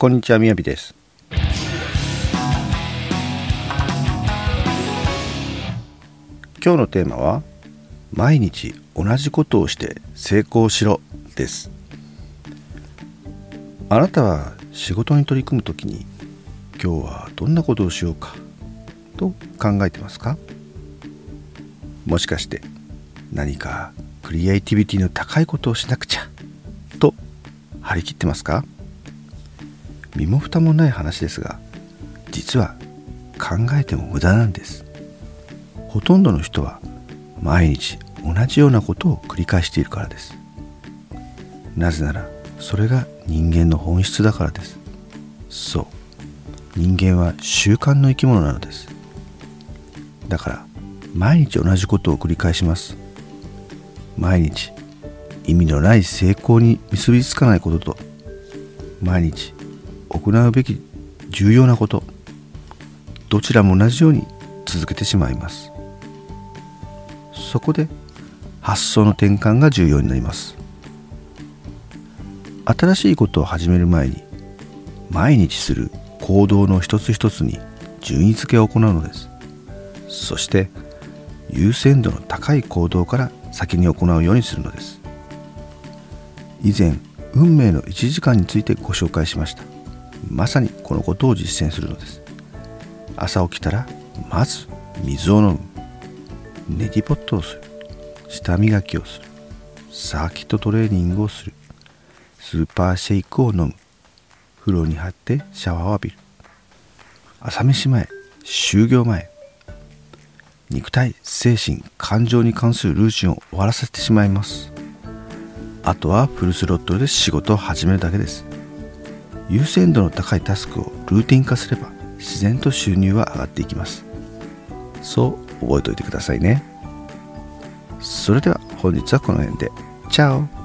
こんにちはみやびです。今日のテーマは毎日同じことをして成功しろです。あなたは仕事に取り組むときに今日はどんなことをしようかと考えてますか？もしかして何かクリエイティビティの高いことをしなくちゃと張り切ってますか？身も蓋もない話ですが実は考えても無駄なんです。ほとんどの人は毎日同じようなことを繰り返しているからです。なぜならそれが人間の本質だからです。そう。人間は習慣の生き物なのです。だから毎日同じことを繰り返します。毎日意味のない成功に結びつかないことと毎日行うべき重要なことどちらも同じように続けてしまいます。そこで発想の転換が重要になります。新しいことを始める前に毎日する行動の一つ一つに順位付けを行うのです。そして優先度の高い行動から先に行うようにするのです。以前運命の1時間についてご紹介しました。まさにこのことを実践するのです。朝起きたらまず水を飲む。ネギポットをする。舌磨きをする。サーキットトレーニングをする。スーパーシェイクを飲む。風呂に入ってシャワーを浴びる。朝飯前就業前肉体精神感情に関するルーチンを終わらせてしまいます。あとはフルスロットルで仕事を始めるだけです。優先度の高いタスクをルーティン化すれば自然と収入は上がっていきます。そう覚えておいてくださいね。それでは本日はこの辺で。チャオ。